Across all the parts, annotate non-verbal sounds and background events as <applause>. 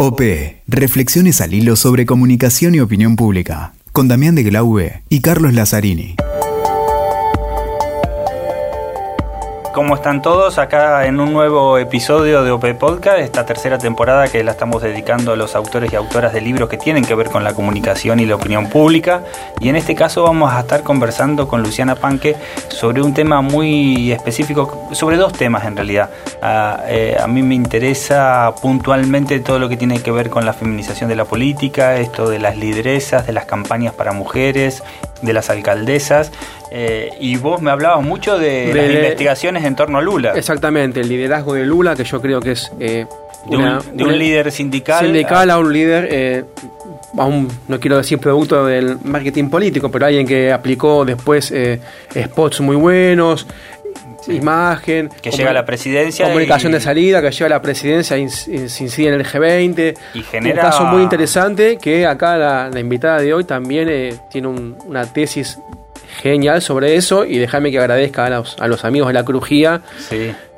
OP, Reflexiones al hilo sobre comunicación y opinión pública, con Damián de Glaube y Carlos Lazzarini. ¿Cómo están todos? Acá en un nuevo episodio de OP Podcast, esta tercera temporada que la estamos dedicando a los autores y autoras de libros que tienen que ver con la comunicación y la opinión pública. Y en este caso vamos a estar conversando con Luciana Panque sobre un tema muy específico, sobre dos temas en realidad. A, eh, a mí me interesa puntualmente todo lo que tiene que ver con la feminización de la política, esto de las lideresas, de las campañas para mujeres, de las alcaldesas. Eh, y vos me hablabas mucho de, las investigaciones en torno a Lula. Exactamente, el liderazgo de Lula, que yo creo que es... Eh, de, un, líder sindical. Sindical a, un líder, eh, no quiero decir producto del marketing político, pero alguien que aplicó después spots muy buenos, imagen. Que llega a la presidencia. Comunicación de salida, que llega a la presidencia, se incide en el G20. Y genera... Un caso muy interesante que acá la, invitada de hoy también tiene una tesis genial sobre eso y déjame que agradezca a los, a los amigos de la Crujía,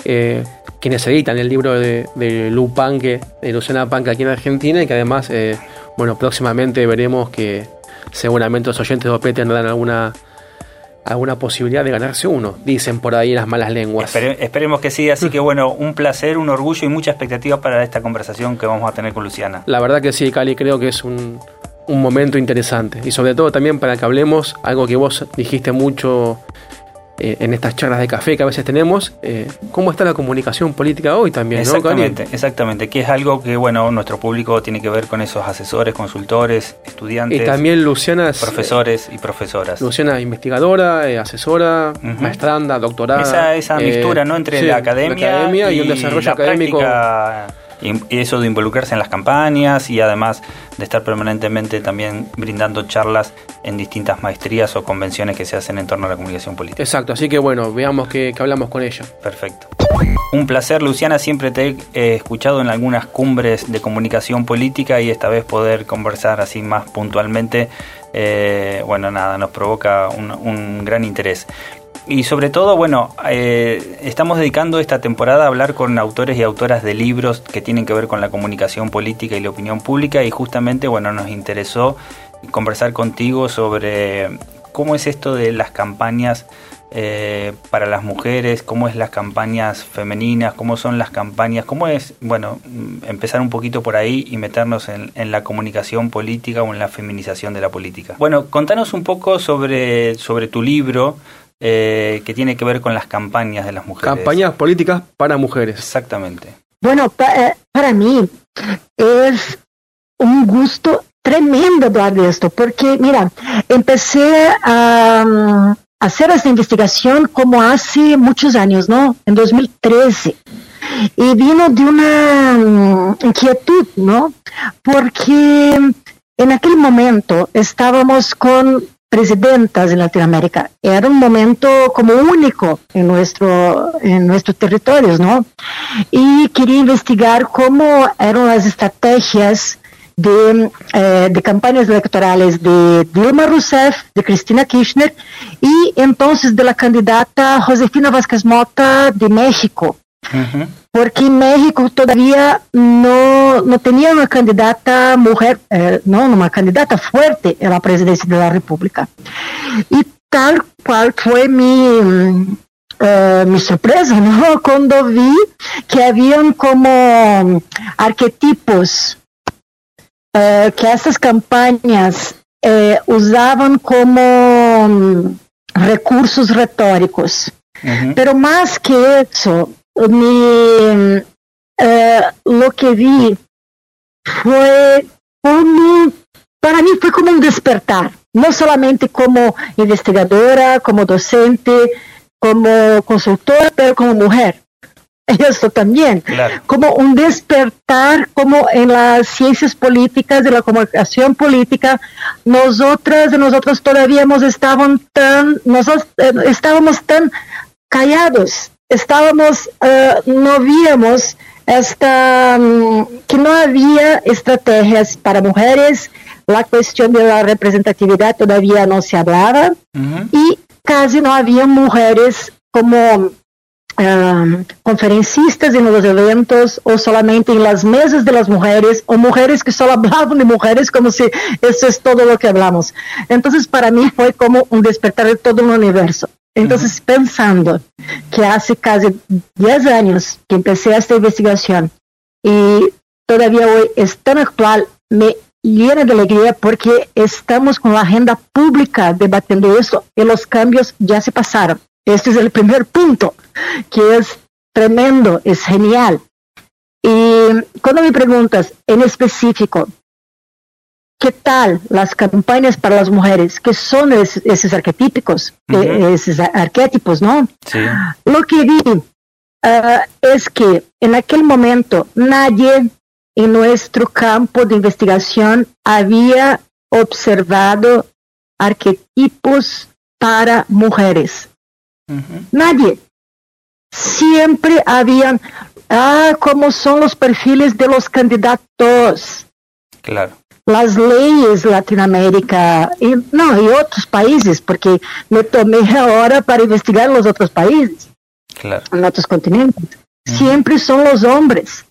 eh, quienes editan el libro de, de Lu Panque, de Luciana Panque aquí en Argentina y que además, eh, bueno, próximamente veremos que seguramente los oyentes de OP tendrán alguna alguna posibilidad de ganarse uno, dicen por ahí las malas lenguas. esperemos que sí, así que <laughs> bueno, un placer, un orgullo y mucha expectativa para esta conversación que vamos a tener con Luciana. La verdad que sí, Cali, creo que es un, un momento interesante. Y sobre todo también para que hablemos algo que vos dijiste mucho eh, en estas charlas de café que a veces tenemos, eh, cómo está la comunicación política hoy también, exactamente, Exactamente, que es algo que, bueno, nuestro público tiene que ver con esos asesores, consultores, estudiantes. Y también Luciana... Profesores y profesoras. Luciana asesora, eh, asesora, maestranda, doctorada. Esa, esa mixtura, ¿no? Entre la academia, y, un desarrollo académico y eso de involucrarse en las campañas y además de estar permanentemente también brindando charlas en distintas maestrías o convenciones que se hacen en torno a la comunicación política. Exacto, así que bueno, veamos que, hablamos con ella. Perfecto. Un placer, Luciana, siempre te he escuchado en algunas cumbres de comunicación política y esta vez poder conversar así más puntualmente, eh, bueno, nada, nos provoca un, un gran interés. Y sobre todo, bueno, eh, estamos dedicando esta temporada a hablar con autores y autoras de libros que tienen que ver con la comunicación política y la opinión pública y justamente, bueno, nos interesó conversar contigo sobre cómo es esto de las campañas eh, para las mujeres, cómo es las campañas femeninas, cómo son las campañas, cómo es, bueno, empezar un poquito por ahí y meternos en, en, la comunicación política o en la feminización de la política. Bueno, contanos un poco sobre, sobre tu libro, eh, que tiene que ver con las campañas de las mujeres. Campañas políticas para mujeres. Exactamente. Bueno, eh, para mí es un gusto tremendo hablar de esto, porque mira, empecé a, mm, hacer esta investigación como hace muchos años, ¿no? En 2013. Y vino de una mm, inquietud, ¿no? Porque en aquel momento estábamos con presidentas en Latinoamérica. Era un momento como único en, nuestro, en nuestros territorios, ¿no? Y quería investigar cómo eran las estrategias de, eh, de, campañas electorales de Dilma Rousseff, de Cristina Kirchner y entonces de la candidata Josefina Vázquez Mota de México. Porque México todavía no, no tenía una candidata mujer, eh, no, una candidata fuerte en la presidencia de la República. Y tal cual fue mi, eh, mi sorpresa, ¿no? <laughs> Cuando vi que habían como arquetipos eh, que estas campañas usaban como mm, recursos retóricos. Pero más que eso, me, eh, lo que vi fue como, para mí fue como un despertar, no solamente como investigadora, como docente, como consultora, pero como mujer. <laughs> Eso también, como un despertar, como en las ciencias políticas, de la comunicación política, nosotras y nosotros todavía hemos estado tan, nosotros eh, estábamos tan callados estábamos, uh, no víamos esta, um, que no había estrategias para mujeres, la cuestión de la representatividad todavía no se hablaba uh -huh. y casi no había mujeres como um, conferencistas en los eventos o solamente en las mesas de las mujeres o mujeres que solo <laughs> hablaban de mujeres como si eso es todo lo que hablamos. Entonces para mí fue como un despertar de todo un universo. Entonces pensando que hace casi 10 años que empecé esta investigación y todavía hoy es tan actual, me llena de alegría porque estamos con la agenda pública debatiendo eso y los cambios ya se pasaron. Este es el primer punto, que es tremendo, es genial. Y cuando me preguntas en específico, ¿qué tal las campañas para las mujeres? ¿Qué son esos arquetípicos, esos arquetipos, no? Lo que vi ah, es que en aquel momento nadie en nuestro campo de investigación había observado arquetipos para mujeres. Nadie. Siempre habían, ah, cómo son los perfiles de los candidatos. Claro. Las leyes Latinoamérica y no, y otros países, porque me tomé ahora para investigar los otros países. Claro. En otros continentes. Siempre son los hombres.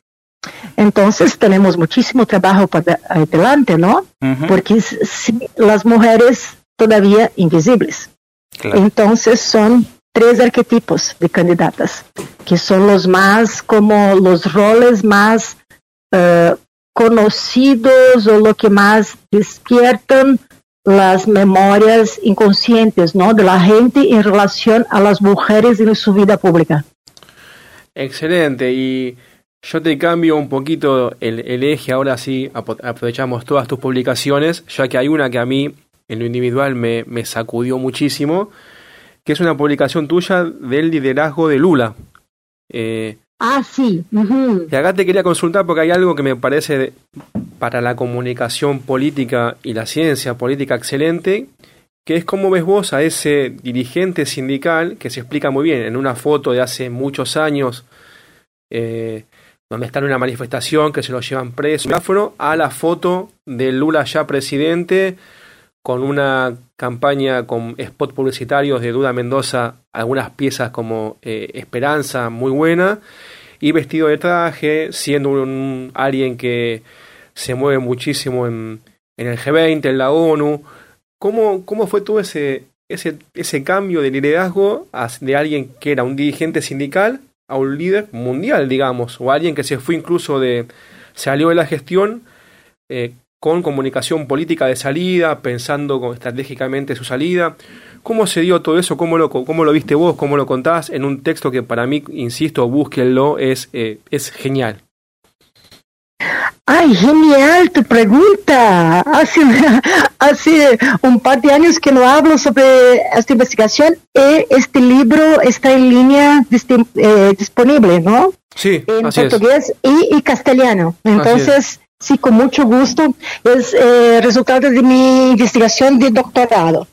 Entonces tenemos muchísimo trabajo para adelante, ¿no? Porque las mujeres todavía invisibles. Entonces son tres arquetipos de candidatas, que son los más como los roles más uh, conocidos o lo que más despiertan las memorias inconscientes ¿no? de la gente en relación a las mujeres en su vida pública. Excelente. Y yo te cambio un poquito el, eje, ahora sí aprovechamos todas tus publicaciones, ya que hay una que a mí en lo individual me, me sacudió muchísimo, que es una publicación tuya del liderazgo de Lula. Eh, ah, sí. Y acá te quería consultar porque hay algo que me parece para la comunicación política y la ciencia política excelente, que es cómo ves vos a ese dirigente sindical que se explica muy bien en una foto de hace muchos años, eh, donde está en una manifestación que se lo llevan preso, a la foto de Lula ya presidente con una campaña con spot publicitarios de Duda Mendoza, algunas piezas como eh, Esperanza, muy buena, y vestido de traje, siendo un, alguien que se mueve muchísimo en, en, el G20, en la ONU. ¿Cómo, cómo fue todo ese, ese, ese cambio de liderazgo de alguien que era un dirigente sindical a un líder mundial, digamos, o alguien que se fue incluso de, salió de la gestión eh, con comunicación política de salida, pensando estratégicamente su salida. ¿Cómo se dio todo eso? ¿Cómo lo, cómo lo viste vos? ¿Cómo lo contás? En un texto que para mí, insisto, búsquenlo, es, eh, es genial. Ay, genial tu pregunta. Hace, <laughs> hace un par de años que no hablo sobre esta investigación y este libro está en línea eh, disponible, ¿no? Sí, en portugués y, castellano. Entonces, Sí, con mucho gusto. Es eh, resultado de mi investigación de doctorado.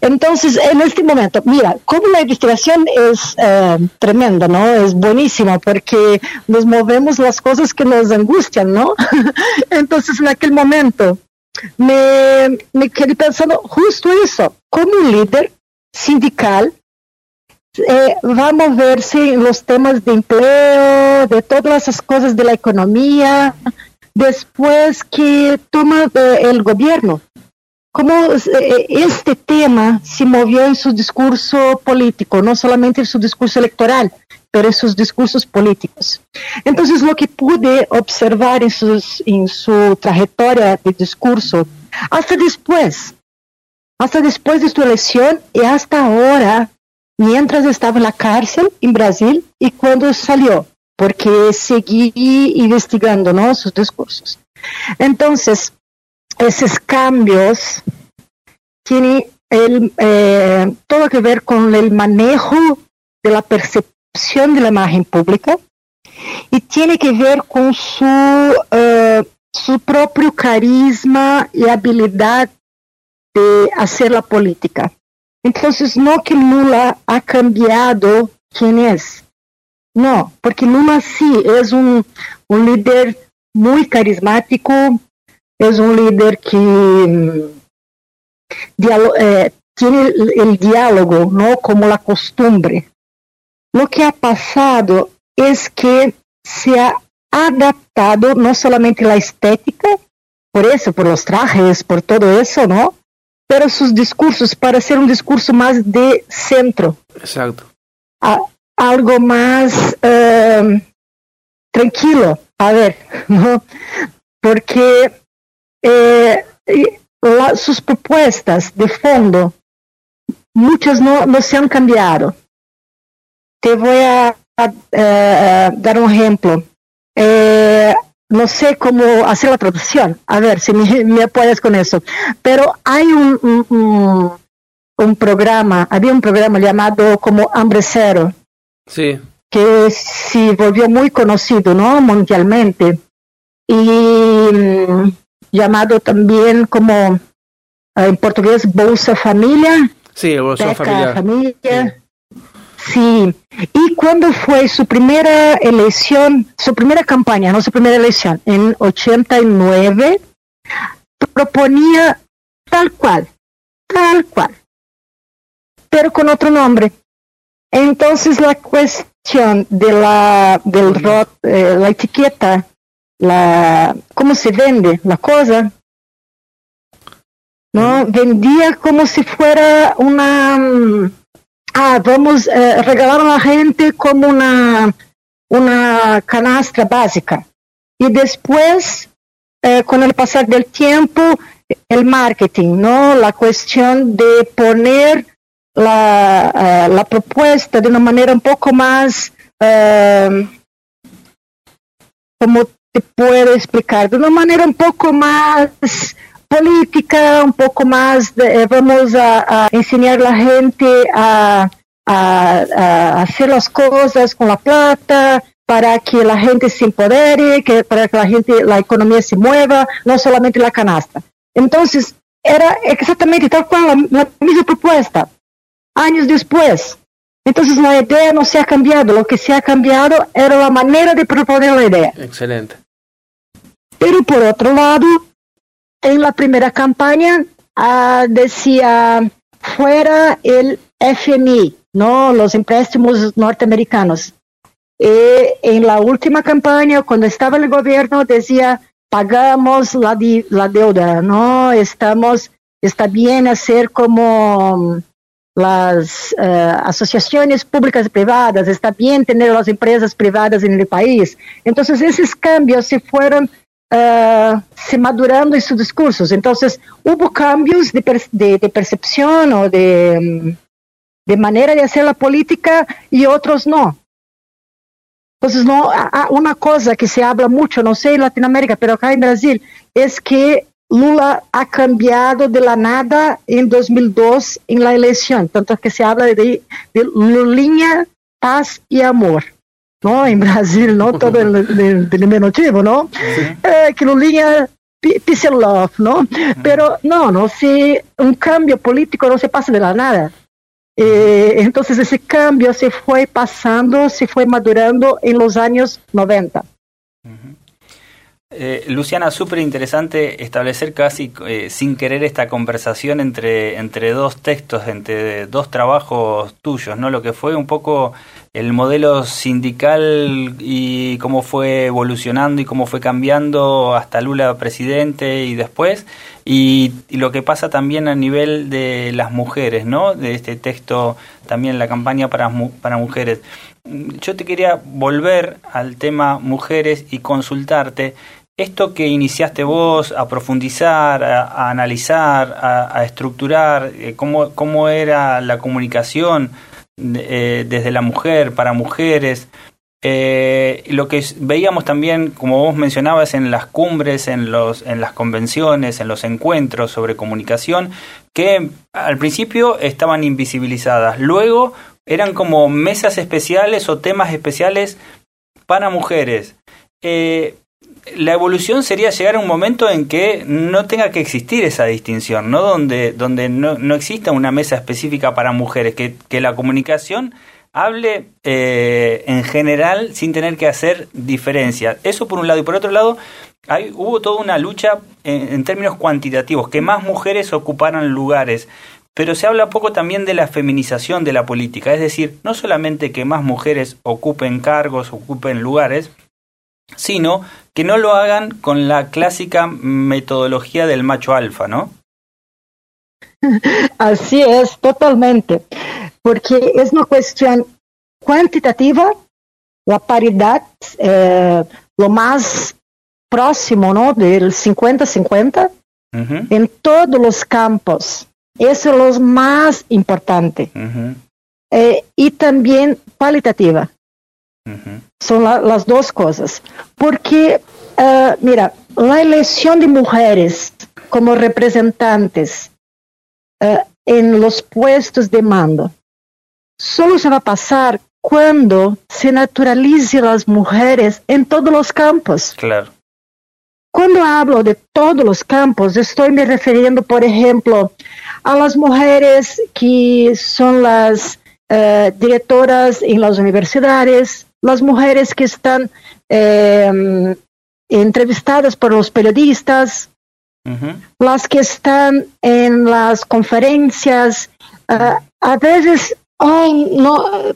Entonces, en este momento, mira, como la investigación es eh, tremenda, ¿no? Es buenísima porque nos movemos las cosas que nos angustian, ¿no? <laughs> Entonces, en aquel momento, me, quedé pensando justo eso, como un líder sindical eh, va a moverse los temas de empleo, de todas esas cosas de la economía, después que toma eh, el gobierno. Cómo eh, este tema se movió en su discurso político, no solamente en su discurso electoral, pero en sus discursos políticos. Entonces, lo que pude observar en, sus, en su trayectoria de discurso, hasta después, hasta después de su elección y hasta ahora, mientras estaba en la cárcel en Brasil y cuando salió, porque seguí investigando ¿no? sus discursos. Entonces, esos cambios tienen el, eh, todo que ver con el manejo de la percepción de la imagen pública y tiene que ver con su, eh, su propio carisma y habilidad de hacer la política. Entonces, no que Lula ha cambiado quién es, no, porque Lula sí es un, líder muy carismático, es un líder que mm, eh, tiene el, diálogo, ¿no? Como la costumbre. lo que ha pasado es que se ha adaptado no solamente la estética, por eso, por los trajes, por todo eso, ¿no? Pero sus discursos para ser un discurso más de centro. Exacto. Algo más em, tranquilo, a ver, <laughs> ¿no? Porque eh, sus propuestas de fondo, muchas no, no se han cambiado. Te voy a, dar un ejemplo. Eh, no sé cómo hacer la traducción, a ver si me, <laughs> apoyas con eso, pero hay un, un, programa, había un programa llamado como Hambre Cero, sí. que se volvió muy conocido ¿no? mundialmente y mm, llamado también como eh, en portugués Bolsa Familia. Sí, Bolsa Familia. Sí. ¿Y cuando fue su primera elección, su primera campaña, no su primera elección, en 89, proponía tal cual, tal cual, pero con otro nombre. Entonces la cuestión de la, del rot, eh, la etiqueta, la, cómo se vende la cosa, ¿no? Vendía como si fuera una mm, ah, vamos a eh, regalar a la gente como una, una canastra básica. Y después, eh, con el pasar del tiempo, el marketing, ¿no? La cuestión de poner la, eh, la propuesta de una manera un poco más, como te puedo explicar? De una manera un poco más política, un poco más, de, eh, vamos a, enseñar a la gente a, hacer las cosas con la plata, para que la gente se empodere, que, para que la gente, la economía se mueva, no solamente la canasta. Entonces, era exactamente tal cual la, misma propuesta, años después. Entonces, la idea no se ha cambiado, lo que se ha cambiado era la manera de proponer la idea. Excelente. Pero por otro lado, en la primera campaña ah, decía fuera el FMI, no los empréstimos norteamericanos. Y en la última campaña, cuando estaba el gobierno, decía pagamos la, la deuda, no estamos, está bien hacer como las uh, asociaciones públicas y privadas, está bien tener las empresas privadas en el país. Entonces, esos cambios se fueron uh, se madurando esses discursos. Então, houve cambios de, de, de percepção ou de, de maneira de fazer a política e outros não. Então, não, uma coisa que se habla muito, não sei em Latinoamérica, mas acá em Brasil, é que Lula ha cambiado de la nada em 2002 em la eleição. Tanto que se habla de, de Lulinha, paz e amor. ¿no? En Brasil, ¿no? Todo el, el, el diminutivo, ¿no? Sí. Eh, que Lulinha peace and love, ¿no? Pero no, no, si un cambio político no se pasa de la nada. Eh, entonces ese cambio se fue pasando, se fue madurando en los años 90. Eh, Luciana, súper interesante establecer casi eh, sin querer esta conversación entre, entre dos textos, entre dos trabajos tuyos, ¿no? Lo que fue un poco el modelo sindical y cómo fue evolucionando y cómo fue cambiando hasta Lula presidente y después, y, lo que pasa también a nivel de las mujeres, ¿no? De este texto también la campaña para, para mujeres. Yo te quería volver al tema mujeres y consultarte esto que iniciaste vos a profundizar, a, analizar, a, estructurar, eh, cómo, cómo, era la comunicación eh, desde la mujer para mujeres, eh, lo que veíamos también, como vos mencionabas, en las cumbres, en, los, en las convenciones, en los encuentros sobre comunicación, que al principio estaban invisibilizadas, luego eran como mesas especiales o temas especiales para mujeres. La evolución sería llegar a un momento en que no tenga que existir esa distinción, ¿no? Donde, donde no, no exista una mesa específica para mujeres, que, que la comunicación hable eh, en general sin tener que hacer diferencia. Eso por un lado. Y por otro lado, hay, hubo toda una lucha en, en términos cuantitativos, que más mujeres ocuparan lugares. pero se habla poco también de la feminización de la política, es decir, no solamente que más mujeres ocupen cargos, ocupen lugares, sino que no lo hagan con la clásica metodología del macho alfa, ¿no? <laughs> Así es, totalmente, porque es una cuestión cuantitativa, la paridad, eh, lo más próximo, ¿no? Del 50-50 en todos los campos. Eso es lo más importante. Eh, y también cualitativa. Son las dos cosas. Porque, uh, mira, la elección de mujeres como representantes uh, en los puestos de mando solo se va a pasar cuando se naturalice las mujeres en todos los campos. Claro. Cuando hablo de todos los campos, estoy me refiriendo, por ejemplo, a las mujeres que son las uh, directoras en las universidades, las mujeres que están eh, entrevistadas por los periodistas, las que están en las conferencias. Uh, a veces, ay, no,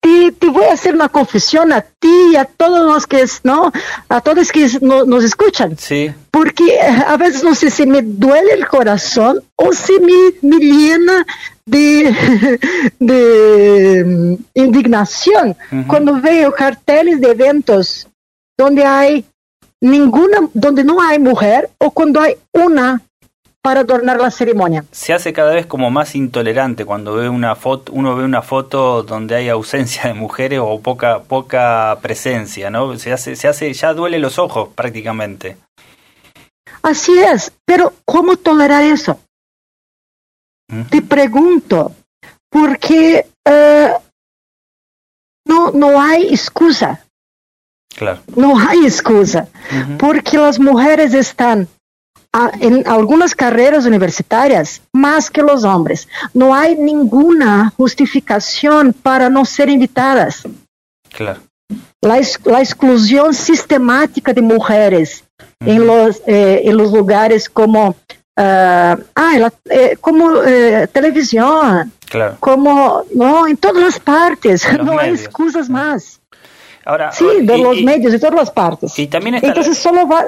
te, te, voy a hacer una confesión a ti y a todos los que, ¿no? A todos que no, nos escuchan. Sí. Porque a veces no sé si me duele el corazón o si me, me llena de, <laughs> de mm, indignación cuando veo carteles de eventos donde hay ninguna, donde no hay mujer o cuando hay una para adornar la ceremonia. Se hace cada vez como más intolerante cuando ve una foto, uno ve una foto donde hay ausencia de mujeres o poca poca presencia, ¿no? Se hace se hace ya duele los ojos prácticamente. Así es, pero ¿cómo tolerar eso? Uh-huh. Te pregunto, porque uh, no no hay excusa. Claro. No hay excusa, porque las mujeres están en algunas carreras universitarias más que los hombres. No hay ninguna justificación para no ser invitadas. Claro. La, la exclusión sistemática de mujeres en, los, eh, en los lugares como, uh, ah, eh, como eh, televisión, claro. como no, en todas las partes. No medios. hay excusas más. Ahora, sí, de y, los y, medios, de todas las partes. Y también está Entonces la... solo va,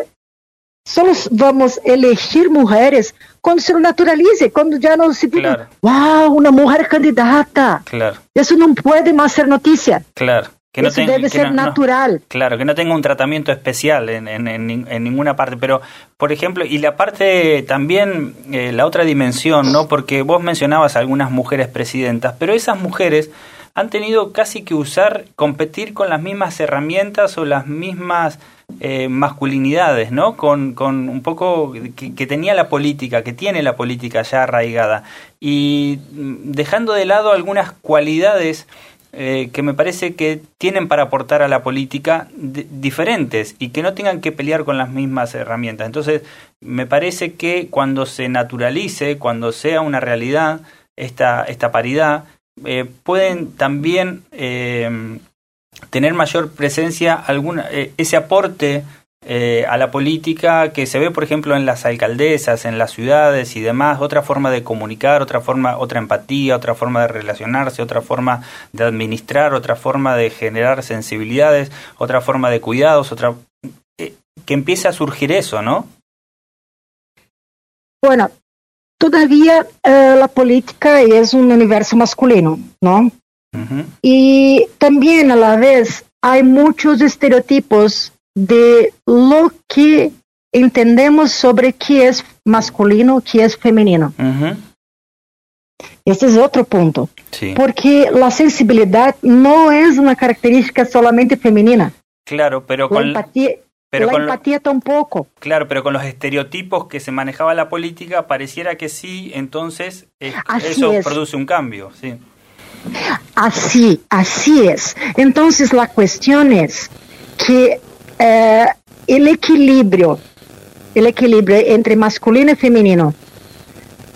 solo vamos a elegir mujeres cuando se lo naturalice, cuando ya no se diga, claro. wow, una mujer candidata. Claro. Eso no puede más ser noticia. Claro. Que no Eso ten, debe que ser no, natural. No, claro, que no tenga un tratamiento especial en, en, en, en, ninguna parte. Pero, por ejemplo, y la parte también, eh, la otra dimensión, ¿no? Porque vos mencionabas algunas mujeres presidentas, pero esas mujeres han tenido casi que usar, competir con las mismas herramientas o las mismas eh, masculinidades, ¿no? Con, con un poco que, tenía la política, que tiene la política ya arraigada. Y dejando de lado algunas cualidades eh, que me parece que tienen para aportar a la política diferentes y que no tengan que pelear con las mismas herramientas. Entonces, me parece que cuando se naturalice, cuando sea una realidad esta, esta paridad, eh, pueden también tener mayor presencia, alguna, eh, ese aporte eh, a la política que se ve, por ejemplo, en las alcaldesas, en las ciudades y demás, otra forma de comunicar, otra forma, otra empatía, otra forma de relacionarse, otra forma de administrar, otra forma de generar sensibilidades, otra forma de cuidados, otra eh, que empiece a surgir eso, ¿no? Bueno, todavía la política es un universo masculino, ¿no? Y también a la vez hay muchos estereotipos de lo que entendemos sobre qué es masculino, qué es femenino. Uh-huh. Este es otro punto. Sí. Porque la sensibilidad no es una característica solamente femenina. Claro, pero La con empatía, pero la con empatía tampoco. claro, pero con los estereotipos que se manejaba la política pareciera que sí, entonces eh, eso es. produce un cambio, sí. Así, así es. Entonces la cuestión es que eh, el equilibrio, el equilibrio entre masculino y femenino,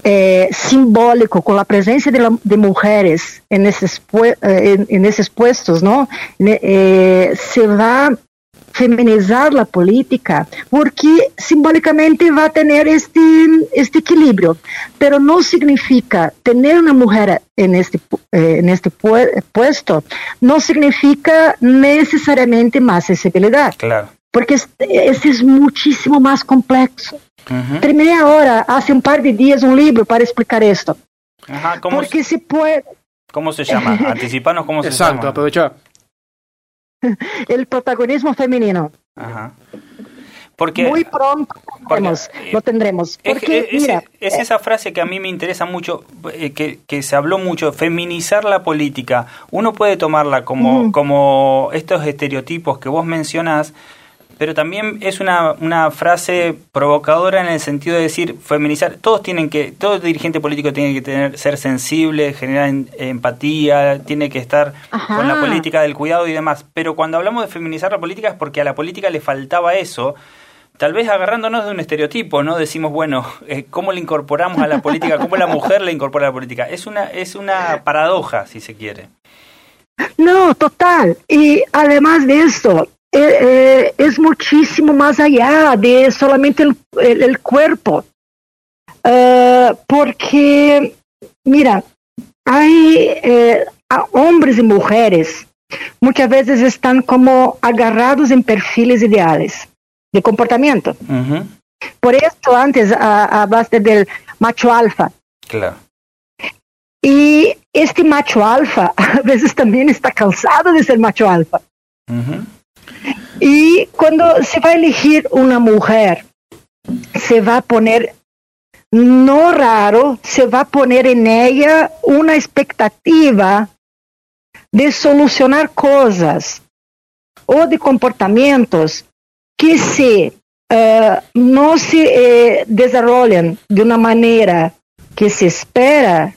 eh, simbólico con la presencia de, la- de mujeres en esos, eh, en, en esos puestos, ¿no? Se va feminizar la política porque simbólicamente va a tener este, este equilibrio, pero no significa tener una mujer en este, eh, en este puesto, no significa necesariamente más sensibilidad. Claro. Porque este, es muchísimo más complejo. Terminé ahora, hace un par de días, un libro para explicar esto. Ajá, ¿cómo porque se, puede... ¿Cómo se llama? <laughs> Anticipanos cómo se llama. Exacto, aprovecha. <laughs> el protagonismo femenino. Ajá. Porque, Muy pronto lo tendremos. Porque, es, mira, es, esa frase que a mí me interesa mucho, eh, que, que, se habló mucho, feminizar la política. Uno puede tomarla como, como estos estereotipos que vos mencionás, pero también es una, una frase provocadora en el sentido de decir feminizar todos tienen que todo dirigente político tiene que tener ser sensible generar empatía tiene que estar con la política del cuidado y demás. Pero cuando hablamos de feminizar la política es porque a la política le faltaba eso tal vez agarrándonos de un estereotipo no decimos bueno <laughs> eh, cómo le incorporamos a la política cómo la mujer le incorpora a la política es una es una paradoja si se quiere. No, total. Y además de esto, eh, es muchísimo más allá de solamente el, cuerpo. Uh, porque, mira, hay eh, hombres y mujeres muchas veces están como agarrados en perfiles ideales de comportamiento. Por esto antes hablaste del macho alfa. Claro. Y este macho alfa <laughs> a veces también está cansado de ser macho alfa. Y cuando se va a elegir una mujer, se va a poner, no raro, se va a poner en ella expectativa de solucionar cosas o de comportamientos que se uh, se eh, desarrollan de una manera que se espera,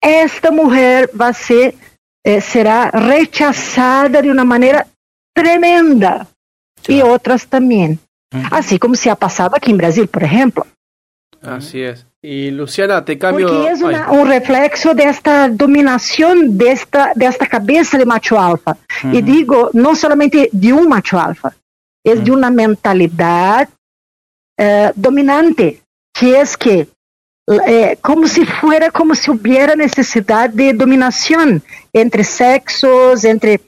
esta mujer va a ser, eh, será rechazada de una manera tremenda y otras también. Así como se ha pasado aquí en Brasil, por ejemplo. Así es. Y Luciana, te cambio. Porque es un reflexo de esta dominación de esta, de esta cabeza de macho alfa. Y digo, no solamente de un macho alfa, es de una mentalidad eh, dominante, que es que eh, como si fuera como si hubiera necesidad de dominación entre sexos, entre,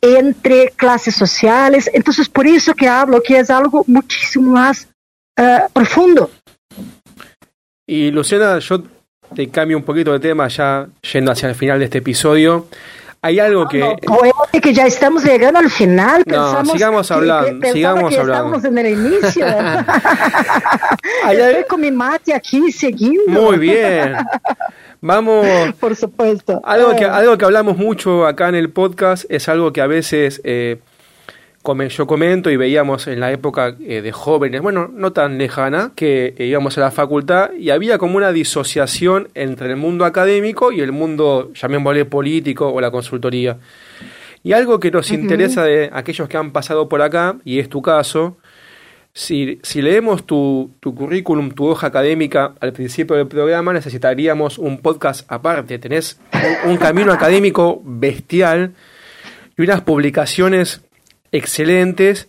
entre clases sociales. Entonces, por eso que hablo que es algo muchísimo más eh, profundo. Y Luciana, yo te cambio un poquito de tema ya yendo hacia el final de este episodio. Hay algo que. No, que ya estamos llegando al final. No, sigamos hablando. sigamos que hablando. Estamos en el inicio. <laughs> Estoy con mi mate aquí seguindo. Muy bien. Vamos. <laughs> Por supuesto. Algo que, algo que hablamos mucho acá en el podcast es algo que a veces eh, yo comento y veíamos en la época eh, de jóvenes, bueno, no tan lejana, que eh, íbamos a la facultad y había como una disociación entre el mundo académico y el mundo, llamémosle político o la consultoría. Y algo que nos interesa de aquellos que han pasado por acá, y es tu caso, si, si leemos tu, tu, currículum, tu hoja académica al principio del programa, necesitaríamos un podcast aparte. Tenés un camino académico bestial y unas publicaciones excelentes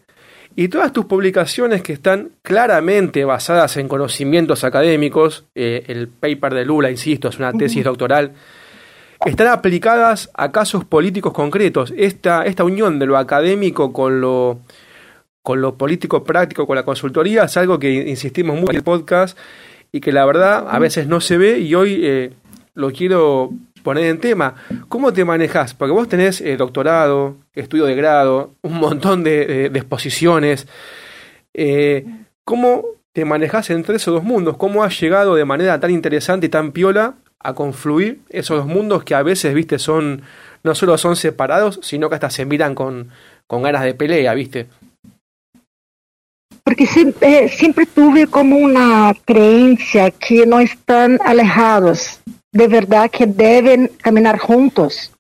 y todas tus publicaciones que están claramente basadas en conocimientos académicos, eh, el paper de Lula, insisto, es una tesis doctoral, están aplicadas a casos políticos concretos. Esta, esta unión de lo académico con lo, con lo político práctico, con la consultoría, es algo que insistimos mucho en el podcast y que la verdad a veces no se ve y hoy eh, lo quiero poner en tema. ¿Cómo te manejas? Porque vos tenés eh, doctorado, estudio de grado, un montón de, exposiciones. Eh, ¿Cómo te manejas entre esos dos mundos? ¿Cómo has llegado de manera tan interesante y tan piola a confluir esos dos mundos que a veces, viste, son no solo son separados, sino que hasta se miran con, con ganas de pelea, viste? Porque eh, siempre tuve como una creencia que no están alejados de verdad que deben caminar juntos.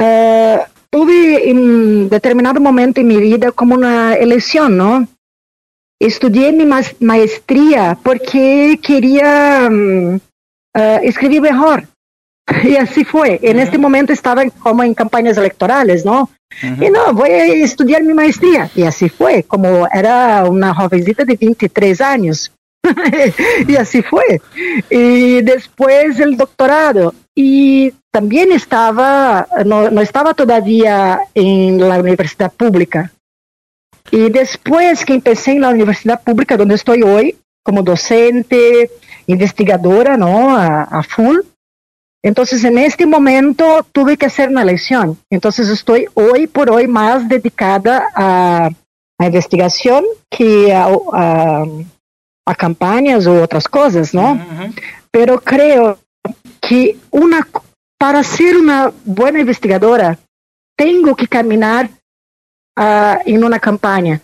Uh, tuve en determinado momento en mi vida como una elección, ¿no? Estudié mi ma maestría porque quería um, uh, escribir mejor. <laughs> Y así fue. En este momento estaba como en campañas electorales, ¿no? Y no, voy a estudiar mi maestría. Y así fue, como era una jovencita de 23 años. <laughs> y así fue. Y después el doctorado. Y también estaba, no, no estaba todavía en la universidad pública. Y después que empecé en la universidad pública, donde estoy hoy, como docente, investigadora, ¿no? A, a full. Entonces, en este momento tuve que hacer una elección. Entonces, estoy hoy por hoy más dedicada a, a investigación que a, a, a, campañas u otras cosas, ¿no? Uh -huh. Pero creo que una, para ser una buena investigadora, tengo que caminar uh, en una campaña.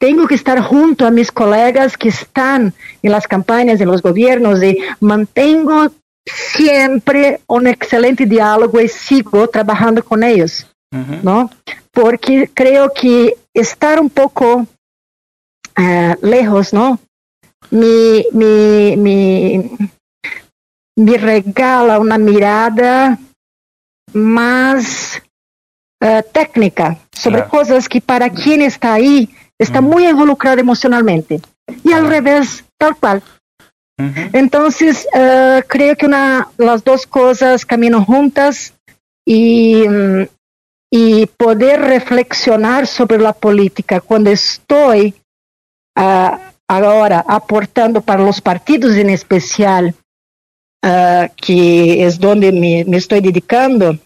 Tengo que estar junto a mis colegas que están en las campañas, en los gobiernos, y mantengo siempre un excelente diálogo y sigo trabajando con ellos, uh -huh. ¿no? Porque creo que estar un poco uh, lejos, ¿no? Me, me, me, me, regala una mirada más uh, técnica sobre claro. cosas que para quien está ahí está uh -huh. muy involucrado emocionalmente. Y al revés, tal cual. Uh -huh. Entonces, uh, creo que una, las dos cosas caminan juntas y, um, y poder reflexionar sobre la política cuando estoy uh, ahora aportando para los partidos en especial, que es donde me, me estoy dedicando,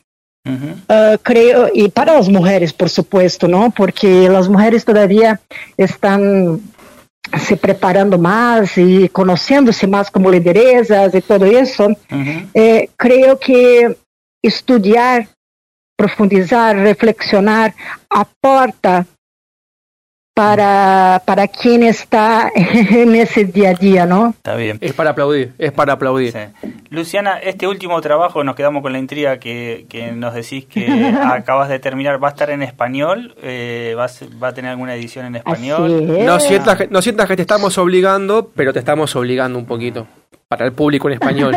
Uh -huh. uh, creo, y para las mujeres, por supuesto, ¿no? Porque las mujeres todavía están se preparando más y conociéndose más como lideresas y todo eso. Uh -huh. eh, creo que estudiar, profundizar, reflexionar aporta para, para quien está <laughs> en ese día a día, ¿no? Está bien. Es para aplaudir, es para aplaudir. Sí. Luciana, este último trabajo, nos quedamos con la intriga que, que nos decís que <laughs> acabas de terminar, ¿va a estar en español? Eh, ¿va, a, ¿Va a tener alguna edición en español? No sientas, no sientas que te estamos obligando, pero te estamos obligando un poquito para el público en español.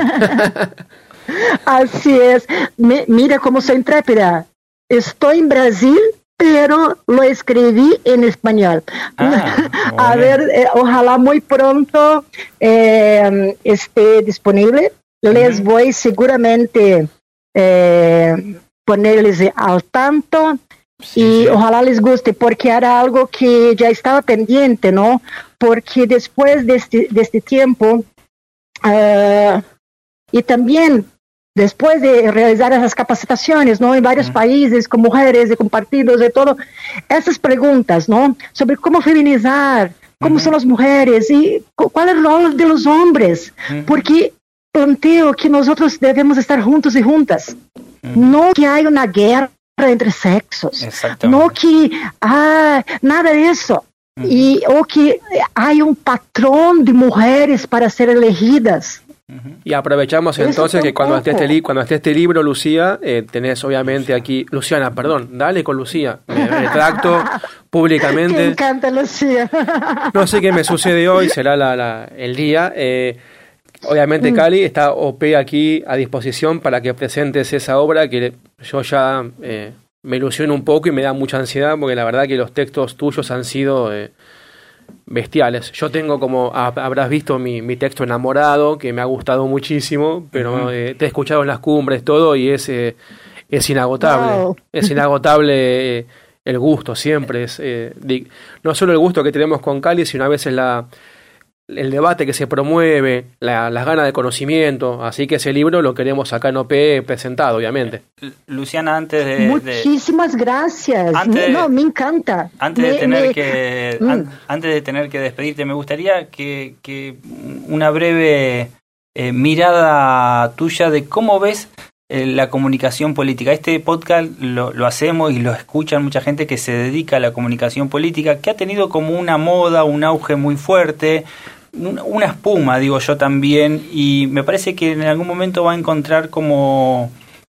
<laughs> Así es. Me, mira cómo soy intrépida. Estoy en Brasil pero lo escribí en español. Ah, <laughs> a ver, eh, ojalá muy pronto eh, esté disponible. Uh -huh. Les voy seguramente eh, ponerles al tanto sí, y sí. ojalá les guste, porque era algo que ya estaba pendiente, ¿no? Porque después de este, de este tiempo, uh, y también después de realizar esas capacitaciones, ¿no? En varios uh -huh. países, con mujeres, con partidos, de todo, esas preguntas, ¿no? Sobre cómo feminizar, cómo uh -huh. son las mujeres y cuál es el rol de los hombres, uh -huh. porque planteo que nosotros debemos estar juntos y juntas, no que haya una guerra entre sexos, no que ah, nada de eso. Y, o que hay un patrón de mujeres para ser elegidas. Y aprovechamos entonces que cuando esté, este cuando esté este libro, Lucía, eh, tenés obviamente aquí, Luciana, perdón, dale con Lucía, me retracto <laughs> públicamente. Me encanta Lucía. <laughs> No sé qué me sucede hoy, será la, la, el día. Eh, obviamente, mm. Cali, está OP aquí a disposición para que presentes esa obra que yo ya eh, me ilusiono un poco y me da mucha ansiedad porque la verdad que los textos tuyos han sido eh, bestiales. Yo tengo como, habrás visto mi, mi, texto enamorado, que me ha gustado muchísimo, pero uh -huh. eh, te he escuchado en las cumbres, todo, y es, eh, es inagotable. Wow. Es inagotable eh, el gusto, siempre. Es, no solo el gusto que tenemos con Cali, sino a veces la, el debate que se promueve, la, las ganas de conocimiento, así que ese libro lo queremos acá en OP presentado, obviamente. Luciana, antes de... Muchísimas de, gracias. Antes, no, me encanta. Antes, me, de tener me, que, mm. an, antes de tener que despedirte, me gustaría que, que una breve eh, mirada tuya de cómo ves eh, la comunicación política. Este podcast lo, lo, hacemos y lo escuchan mucha gente que se dedica a la comunicación política, que ha tenido como una moda, un auge muy fuerte, una espuma, digo yo también, y me parece que en algún momento va a encontrar como,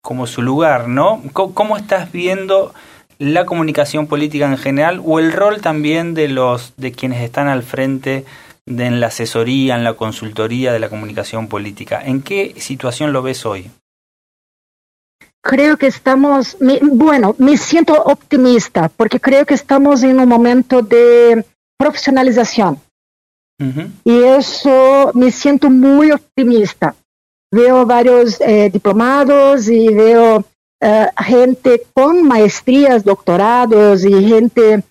como su lugar, ¿no? ¿Cómo, ¿Cómo, estás viendo la comunicación política en general o el rol también de los de quienes están al frente de en la asesoría, en la consultoría de la comunicación política? ¿En qué situación lo ves hoy? creo que estamos, bueno, me siento optimista porque creo que estamos en un momento de profesionalización. Y eso me siento muy optimista. Veo varios eh, diplomados y veo eh, gente con maestrías, doctorados y gente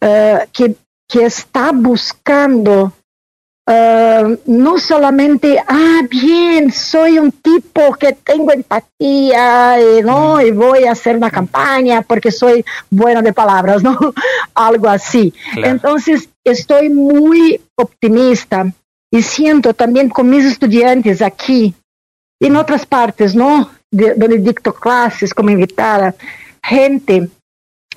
eh, que, que está buscando Uh, no solamente, ah, bien, soy un tipo que tengo empatía y, ¿no? y voy a hacer una campaña porque soy bueno de palabras, <laughs> ¿no? Algo así. Entonces, estoy muy optimista y siento también con mis estudiantes aquí y en otras partes, ¿no? De, donde dicto clases como invitada, gente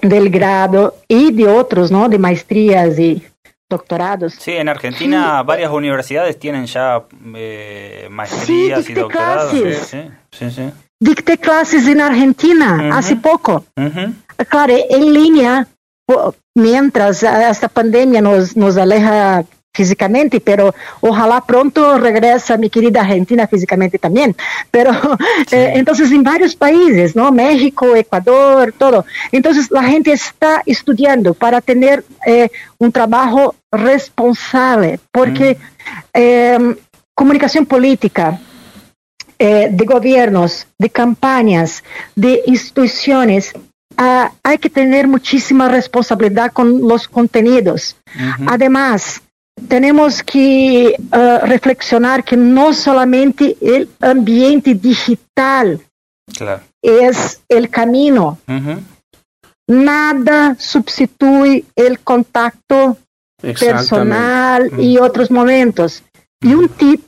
del grado y de otros, ¿no? De maestrías y doctorados. Sí, en Argentina varias universidades tienen ya eh, maestrías y doctorados. Sí, sí, sí, Dicté clases en Argentina hace poco. Claro, en línea, mientras esta pandemia nos, nos aleja físicamente, pero ojalá pronto regresa mi querida Argentina físicamente también. Pero <laughs> eh, entonces en varios países, ¿no? México, Ecuador, todo. Entonces la gente está estudiando para tener eh, un trabajo responsable, porque em, comunicación política, eh, de gobiernos, de campañas, de instituciones, ah, hay que tener muchísima responsabilidad con los contenidos. Además, tenemos que uh, reflexionar que no solamente el ambiente digital claro. es el camino. Nada sustituye el contacto personal y otros momentos. Y un tip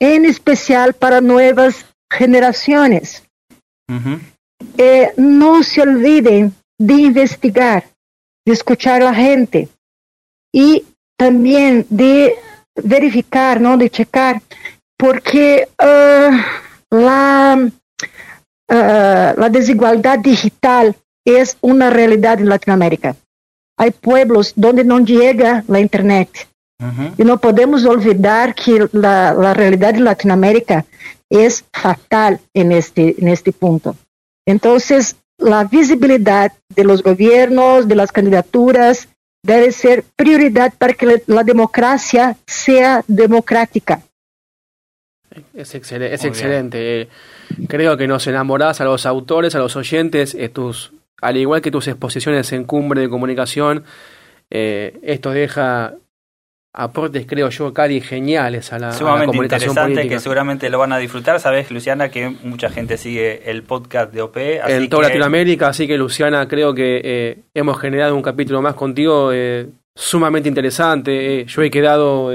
en especial para nuevas generaciones. Eh, no se olviden de investigar, de escuchar a la gente y también de verificar, ¿no? de checar, porque uh, la, uh, la desigualdad digital es una realidad en Latinoamérica. Hay pueblos donde no llega la Internet. Y no podemos olvidar que la, la, realidad de Latinoamérica es fatal en este, en este punto. Entonces, la visibilidad de los gobiernos, de las candidaturas, debe ser prioridad para que la democracia sea democrática. Es, excelente. Es excelente. Creo que nos enamorás a los autores, a los oyentes, eh, tus, al igual que tus exposiciones en cumbre de comunicación. Eh, esto deja aportes, creo yo, Cari, geniales a la, Sumamente interesante, que seguramente lo van a disfrutar. Sabes, Luciana, que mucha gente sigue el podcast de OP. en toda Latinoamérica, así que, Luciana, creo que eh, hemos generado un capítulo más contigo eh, sumamente interesante. Eh, yo he quedado,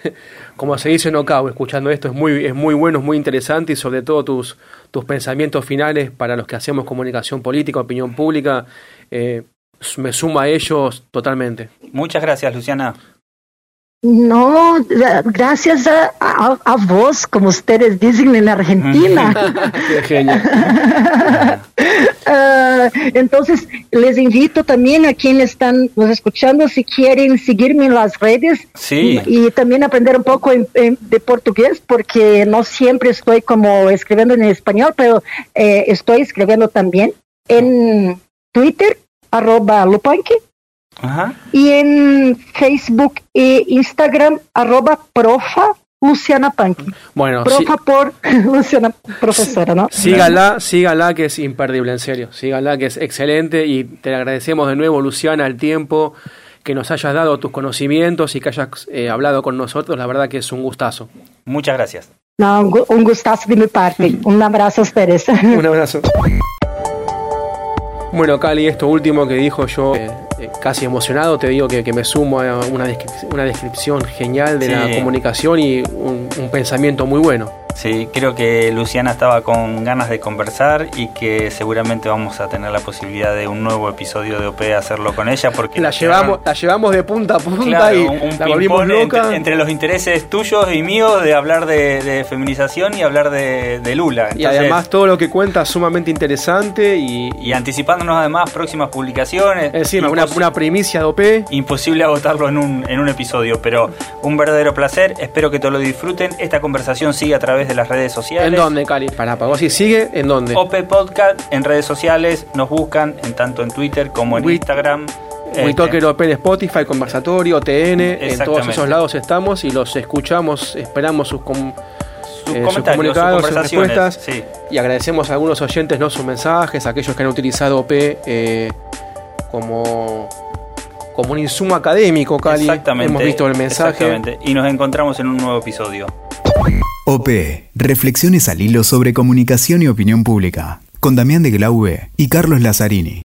<laughs> como se dice, no cabo escuchando esto. Es muy, es muy bueno, es muy interesante y sobre todo tus, tus pensamientos finales para los que hacemos comunicación política, opinión pública. me suma a ellos totalmente. Muchas gracias, Luciana. No, gracias a, a, vos, como ustedes dicen en Argentina. uh, entonces, les invito también a quienes están nos escuchando, si quieren seguirme en las redes sí. y, también aprender un poco de portugués, porque no siempre estoy como escribiendo en español, pero eh, estoy escribiendo también en Twitter, arroba lupanque y en Facebook e Instagram, arroba profa Luciana Panqui. Bueno, profa por <laughs> Luciana, profesora, ¿no? Sígala, sígala que es imperdible, en serio. Sígala que es excelente y te agradecemos de nuevo, Luciana, el tiempo que nos hayas dado tus conocimientos y que hayas eh, hablado con nosotros. La verdad que es un gustazo. Muchas gracias. No, un gustazo de mi parte. un abrazo a ustedes. <laughs> un abrazo. Bueno, Cali, esto último que dijo yo, eh, eh, casi emocionado, te digo que, me sumo a una, una descripción genial de la comunicación y un pensamiento muy bueno. Sí, creo que Luciana estaba con ganas de conversar y que seguramente vamos a tener la posibilidad de un nuevo episodio de OP hacerlo con ella porque la llevamos, la llevamos de punta a punta y la volvimos loca. Entre, los intereses tuyos y míos de hablar de, feminización y hablar de, Lula. y además todo lo que cuenta es sumamente interesante y, y anticipándonos además próximas publicaciones. Encima, una, una, primicia de OP. Imposible agotarlo en un, en un episodio, pero un verdadero placer. Espero que todos lo disfruten. Esta conversación sigue a través través de las redes sociales. ¿En dónde, Cali? Para, para vos si sigue, ¿en dónde? OP Podcast en redes sociales, nos buscan en tanto en Twitter como en Instagram. WeTalker OP en Spotify, Conversatorio, TN, en todos esos lados estamos y los escuchamos, esperamos sus, eh, comunicados, sus, respuestas. Y agradecemos a algunos oyentes ¿no? sus mensajes, a aquellos que han utilizado OP eh, como como un insumo académico, Cali. Exactamente. Hemos visto el mensaje. Exactamente. Y nos encontramos en un nuevo episodio. OP, reflexiones al hilo sobre comunicación y opinión pública, con Damián de Glaube y Carlos Lazzarini.